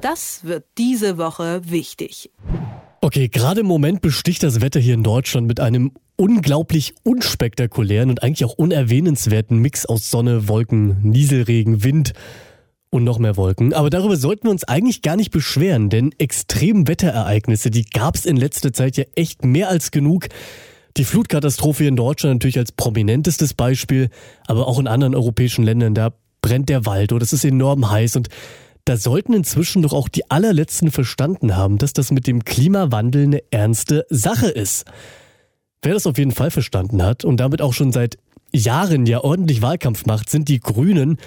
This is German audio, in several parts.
Das wird diese Woche wichtig. Okay, gerade im Moment besticht das Wetter hier in Deutschland mit einem unglaublich unspektakulären und eigentlich auch unerwähnenswerten Mix aus Sonne, Wolken, Nieselregen, Wind und noch mehr Wolken. Aber darüber sollten wir uns eigentlich gar nicht beschweren, denn Extremwetterereignisse, die gab es in letzter Zeit ja echt mehr als genug. Die Flutkatastrophe in Deutschland natürlich als prominentestes Beispiel, aber auch in anderen europäischen Ländern, da brennt der Wald oder es ist enorm heiß und da sollten inzwischen doch auch die allerletzten verstanden haben, dass das mit dem Klimawandel eine ernste Sache ist. Wer das auf jeden Fall verstanden hat und damit auch schon seit Jahren ja ordentlich Wahlkampf macht, sind die Grünen.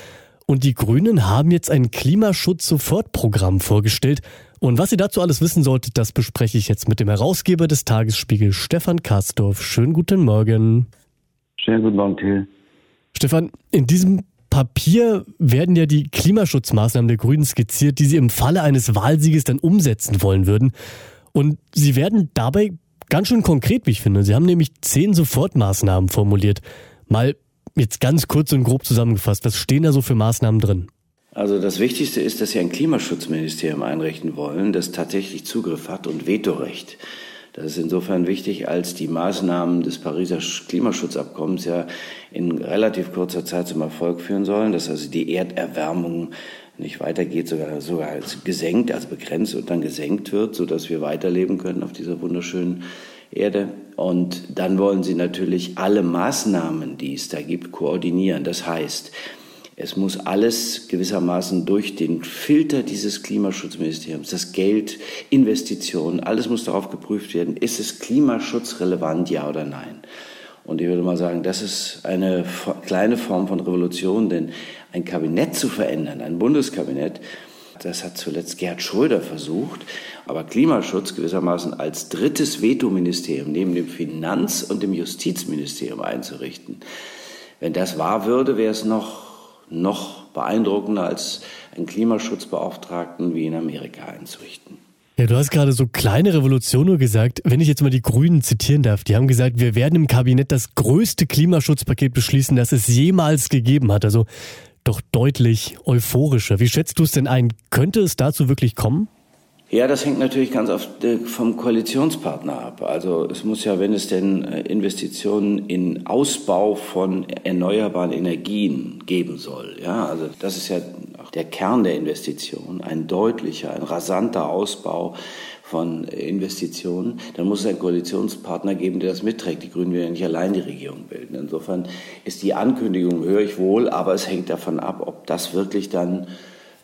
Und die Grünen haben jetzt ein Klimaschutz-Sofortprogramm vorgestellt. Und was ihr dazu alles wissen solltet, das bespreche ich jetzt mit dem Herausgeber des Tagesspiegel, Stefan Kastorf. Schönen guten Morgen. Schönen guten Morgen, Till. Stefan, in diesem Papier werden ja die Klimaschutzmaßnahmen der Grünen skizziert, die sie im Falle eines Wahlsieges dann umsetzen wollen würden. Und sie werden dabei ganz schön konkret, wie ich finde. Sie haben nämlich zehn Sofortmaßnahmen formuliert. Mal jetzt ganz kurz und grob zusammengefasst. Was stehen da so für Maßnahmen drin? Also das Wichtigste ist, dass Sie ein Klimaschutzministerium einrichten wollen, das tatsächlich Zugriff hat und Vetorecht. Das ist insofern wichtig, als die Maßnahmen des Pariser Klimaschutzabkommens ja in relativ kurzer Zeit zum Erfolg führen sollen, dass also die Erderwärmung nicht weitergeht, sogar, sogar als gesenkt, also begrenzt und dann gesenkt wird, sodass wir weiterleben können auf dieser wunderschönen Erde. Und dann wollen sie natürlich alle Maßnahmen, die es da gibt, koordinieren. Das heißt, es muss alles gewissermaßen durch den Filter dieses Klimaschutzministeriums, das Geld, Investitionen, alles muss darauf geprüft werden, ist es klimaschutzrelevant, ja oder nein. Und ich würde mal sagen, das ist eine kleine Form von Revolution, denn ein Kabinett zu verändern, ein Bundeskabinett, das hat zuletzt Gerd Schröder versucht, aber Klimaschutz gewissermaßen als drittes Vetoministerium neben dem Finanz- und dem Justizministerium einzurichten. Wenn das wahr würde, wäre es noch noch beeindruckender als einen Klimaschutzbeauftragten wie in Amerika einzurichten. Ja, du hast gerade so kleine Revolution nur gesagt. Wenn ich jetzt mal die Grünen zitieren darf, die haben gesagt, wir werden im Kabinett das größte Klimaschutzpaket beschließen, das es jemals gegeben hat. Also doch deutlich euphorischer. Wie schätzt du es denn ein? Könnte es dazu wirklich kommen? Ja, das hängt natürlich ganz oft äh, vom Koalitionspartner ab. Also es muss ja, wenn es denn äh, Investitionen in Ausbau von erneuerbaren Energien geben soll, ja, also das ist ja auch der Kern der Investition, ein deutlicher, ein rasanter Ausbau von Investitionen, dann muss es einen Koalitionspartner geben, der das mitträgt. Die Grünen werden ja nicht allein die Regierung bilden. Insofern ist die Ankündigung, höre ich wohl, aber es hängt davon ab, ob das wirklich dann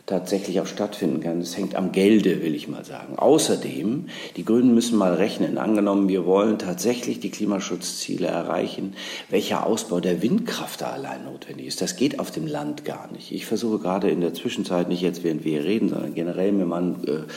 tatsächlich auch stattfinden kann. Es hängt am Gelde, will ich mal sagen. Außerdem, die Grünen müssen mal rechnen. Angenommen, wir wollen tatsächlich die Klimaschutzziele erreichen, welcher Ausbau der Windkraft da allein notwendig ist. Das geht auf dem Land gar nicht. Ich versuche gerade in der Zwischenzeit, nicht jetzt während wir reden, sondern generell mir mal äh,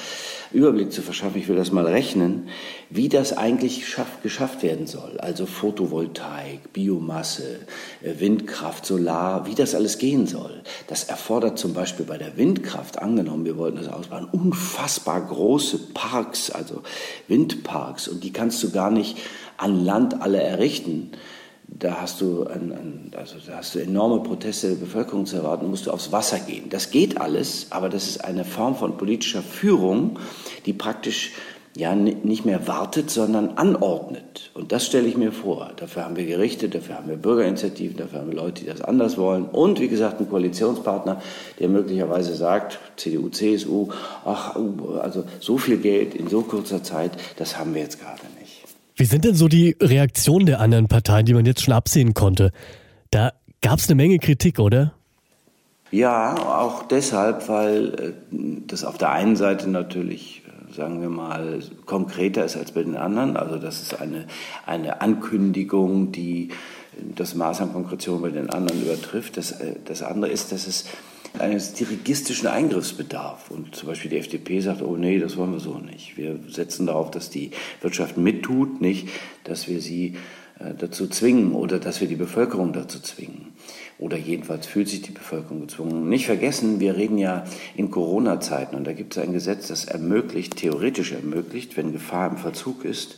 Überblick zu verschaffen. Ich will das mal rechnen, wie das eigentlich schaff, geschafft werden soll. Also Photovoltaik, Biomasse, äh, Windkraft, Solar, wie das alles gehen soll. Das erfordert zum Beispiel bei der Windkraft Windkraft angenommen, wir wollten das ausbauen, unfassbar große Parks, also Windparks, und die kannst du gar nicht an Land alle errichten. Da hast du, ein, ein, also da hast du enorme Proteste der Bevölkerung zu erwarten, musst du aufs Wasser gehen. Das geht alles, aber das ist eine Form von politischer Führung, die praktisch ja nicht mehr wartet, sondern anordnet. Und das stelle ich mir vor. Dafür haben wir Gerichte, dafür haben wir Bürgerinitiativen, dafür haben wir Leute, die das anders wollen. Und wie gesagt, einen Koalitionspartner, der möglicherweise sagt, CDU, CSU, ach, also so viel Geld in so kurzer Zeit, das haben wir jetzt gerade nicht. Wie sind denn so die Reaktionen der anderen Parteien, die man jetzt schon absehen konnte? Da gab es eine Menge Kritik, oder? Ja, auch deshalb, weil äh, das auf der einen Seite natürlich sagen wir mal, konkreter ist als bei den anderen. Also das ist eine, eine Ankündigung, die das Maß an Konkretion bei den anderen übertrifft. Das, äh, das andere ist, dass es eines dirigistischen Eingriffs bedarf. Und zum Beispiel die FDP sagt, oh nee, das wollen wir so nicht. Wir setzen darauf, dass die Wirtschaft mittut, nicht, dass wir sie äh, dazu zwingen oder dass wir die Bevölkerung dazu zwingen. Oder jedenfalls fühlt sich die Bevölkerung gezwungen. Nicht vergessen, wir reden ja in Corona-Zeiten und da gibt es ein Gesetz, das ermöglicht, theoretisch ermöglicht, wenn Gefahr im Verzug ist,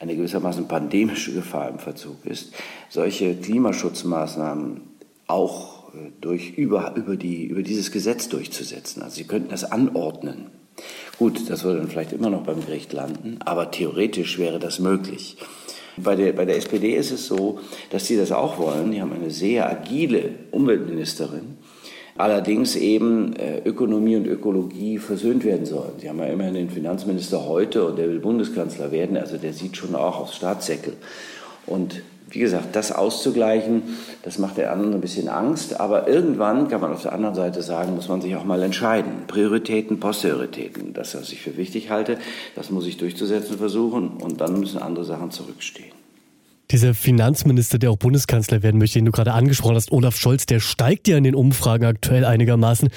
eine gewissermaßen pandemische Gefahr im Verzug ist, solche Klimaschutzmaßnahmen auch durch, über, über, die, über dieses Gesetz durchzusetzen. Also Sie könnten das anordnen. Gut, das würde dann vielleicht immer noch beim Gericht landen, aber theoretisch wäre das möglich. Bei der, bei der SPD ist es so, dass die das auch wollen. Die haben eine sehr agile Umweltministerin. Allerdings eben äh, Ökonomie und Ökologie versöhnt werden sollen. Sie haben ja immerhin den Finanzminister heute und der will Bundeskanzler werden. Also der sieht schon auch aufs Staatssäckel. Und wie gesagt, das auszugleichen, das macht der anderen ein bisschen Angst. Aber irgendwann kann man auf der anderen Seite sagen, muss man sich auch mal entscheiden. Prioritäten, Posterioritäten. Das, was ich für wichtig halte, das muss ich durchzusetzen versuchen. Und dann müssen andere Sachen zurückstehen. Dieser Finanzminister, der auch Bundeskanzler werden möchte, den du gerade angesprochen hast, Olaf Scholz, der steigt ja in den Umfragen aktuell einigermaßen.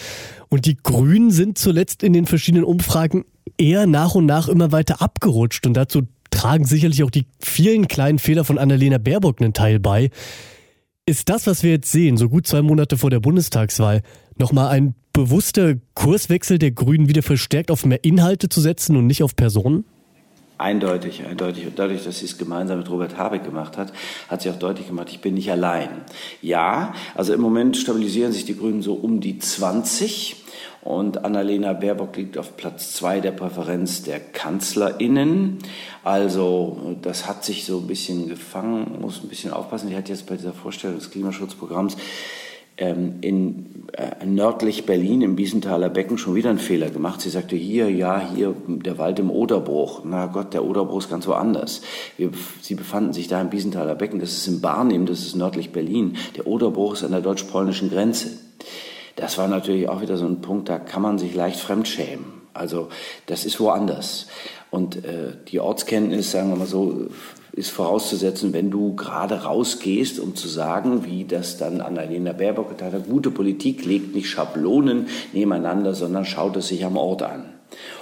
Und die Grünen sind zuletzt in den verschiedenen Umfragen eher nach und nach immer weiter abgerutscht. Und dazu tragen sicherlich auch die vielen kleinen Fehler von Annalena Baerbock einen Teil bei. Ist das, was wir jetzt sehen, so gut zwei Monate vor der Bundestagswahl, nochmal ein bewusster Kurswechsel der Grünen wieder verstärkt auf mehr Inhalte zu setzen und nicht auf Personen? Eindeutig, eindeutig. Und dadurch, dass sie es gemeinsam mit Robert Habeck gemacht hat, hat sie auch deutlich gemacht, ich bin nicht allein. Ja, also im Moment stabilisieren sich die Grünen so um die 20 und Annalena Baerbock liegt auf Platz zwei der Präferenz der KanzlerInnen. Also das hat sich so ein bisschen gefangen, muss ein bisschen aufpassen. Die hat jetzt bei dieser Vorstellung des Klimaschutzprogramms ähm, in äh, nördlich Berlin im Biesenthaler Becken schon wieder einen Fehler gemacht. Sie sagte hier, ja, hier der Wald im Oderbruch. Na Gott, der Oderbruch ist ganz woanders. Wir, sie befanden sich da im Biesenthaler Becken, das ist in Barnim, das ist nördlich Berlin. Der Oderbruch ist an der deutsch-polnischen Grenze. Das war natürlich auch wieder so ein Punkt, da kann man sich leicht fremdschämen. Also das ist woanders. Und äh, die Ortskenntnis, sagen wir mal so, ist vorauszusetzen, wenn du gerade rausgehst, um zu sagen, wie das dann Annalena Baerbock getan hat, gute Politik legt nicht Schablonen nebeneinander, sondern schaut es sich am Ort an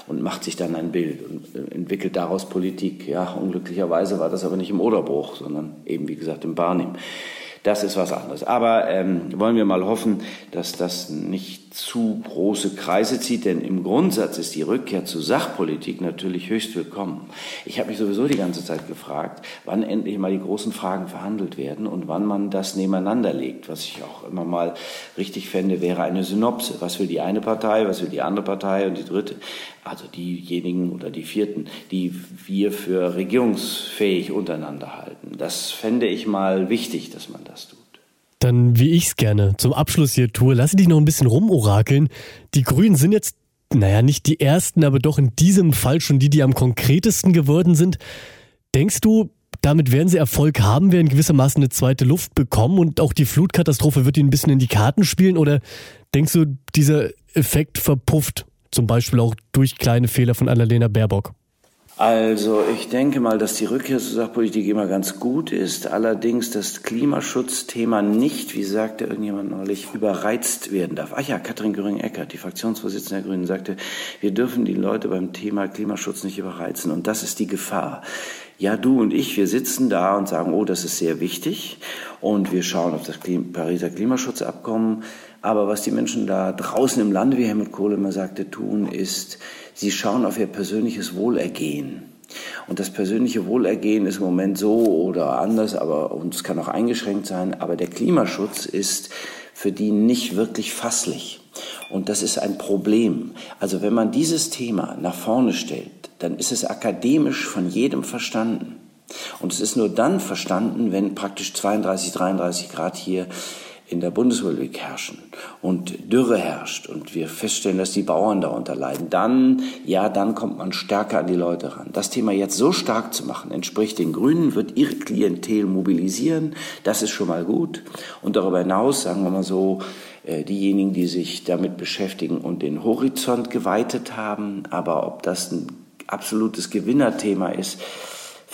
und macht sich dann ein Bild und äh, entwickelt daraus Politik. Ja, unglücklicherweise war das aber nicht im Oderbruch, sondern eben, wie gesagt, im Barnim. Das ist was anderes. Aber ähm, wollen wir mal hoffen, dass das nicht zu große Kreise zieht, denn im Grundsatz ist die Rückkehr zur Sachpolitik natürlich höchst willkommen. Ich habe mich sowieso die ganze Zeit gefragt, wann endlich mal die großen Fragen verhandelt werden und wann man das nebeneinander legt. Was ich auch immer mal richtig fände, wäre eine Synopse. Was will die eine Partei, was will die andere Partei und die dritte? Also diejenigen oder die vierten, die wir für regierungsfähig untereinander halten. Das fände ich mal wichtig, dass man das tut. Dann, wie ich es gerne zum Abschluss hier tue, lasse dich noch ein bisschen rumorakeln. Die Grünen sind jetzt, naja, nicht die ersten, aber doch in diesem Fall schon die, die am konkretesten geworden sind. Denkst du, damit werden sie Erfolg haben, werden gewissermaßen eine zweite Luft bekommen und auch die Flutkatastrophe wird ihnen ein bisschen in die Karten spielen? Oder denkst du, dieser Effekt verpufft zum Beispiel auch durch kleine Fehler von Annalena Baerbock? Also ich denke mal, dass die Rückkehr zur Sachpolitik immer ganz gut ist. Allerdings das Klimaschutzthema nicht, wie sagte irgendjemand neulich, überreizt werden darf. Ach ja, Katrin Göring-Eckert, die Fraktionsvorsitzende der Grünen, sagte, wir dürfen die Leute beim Thema Klimaschutz nicht überreizen. Und das ist die Gefahr. Ja, du und ich, wir sitzen da und sagen, oh, das ist sehr wichtig. Und wir schauen auf das Pariser Klimaschutzabkommen. Aber was die Menschen da draußen im Lande, wie Helmut Kohl immer sagte, tun, ist, sie schauen auf ihr persönliches Wohlergehen. Und das persönliche Wohlergehen ist im Moment so oder anders, aber und es kann auch eingeschränkt sein. Aber der Klimaschutz ist für die nicht wirklich fasslich. Und das ist ein Problem. Also wenn man dieses Thema nach vorne stellt, dann ist es akademisch von jedem verstanden. Und es ist nur dann verstanden, wenn praktisch 32, 33 Grad hier in der Bundesrepublik herrschen und Dürre herrscht und wir feststellen, dass die Bauern darunter leiden, dann, ja, dann kommt man stärker an die Leute ran. Das Thema jetzt so stark zu machen, entspricht den Grünen, wird ihre Klientel mobilisieren, das ist schon mal gut. Und darüber hinaus, sagen wir mal so, äh, diejenigen, die sich damit beschäftigen und den Horizont geweitet haben, aber ob das ein absolutes Gewinnerthema ist,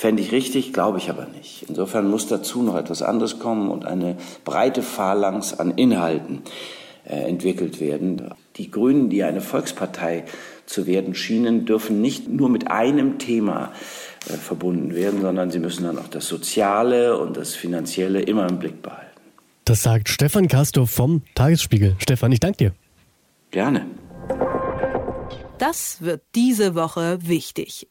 Fände ich richtig, glaube ich aber nicht. Insofern muss dazu noch etwas anderes kommen und eine breite Phalanx an Inhalten äh, entwickelt werden. Die Grünen, die eine Volkspartei zu werden schienen, dürfen nicht nur mit einem Thema äh, verbunden werden, sondern sie müssen dann auch das Soziale und das Finanzielle immer im Blick behalten. Das sagt Stefan Kastor vom Tagesspiegel. Stefan, ich danke dir. Gerne. Das wird diese Woche wichtig.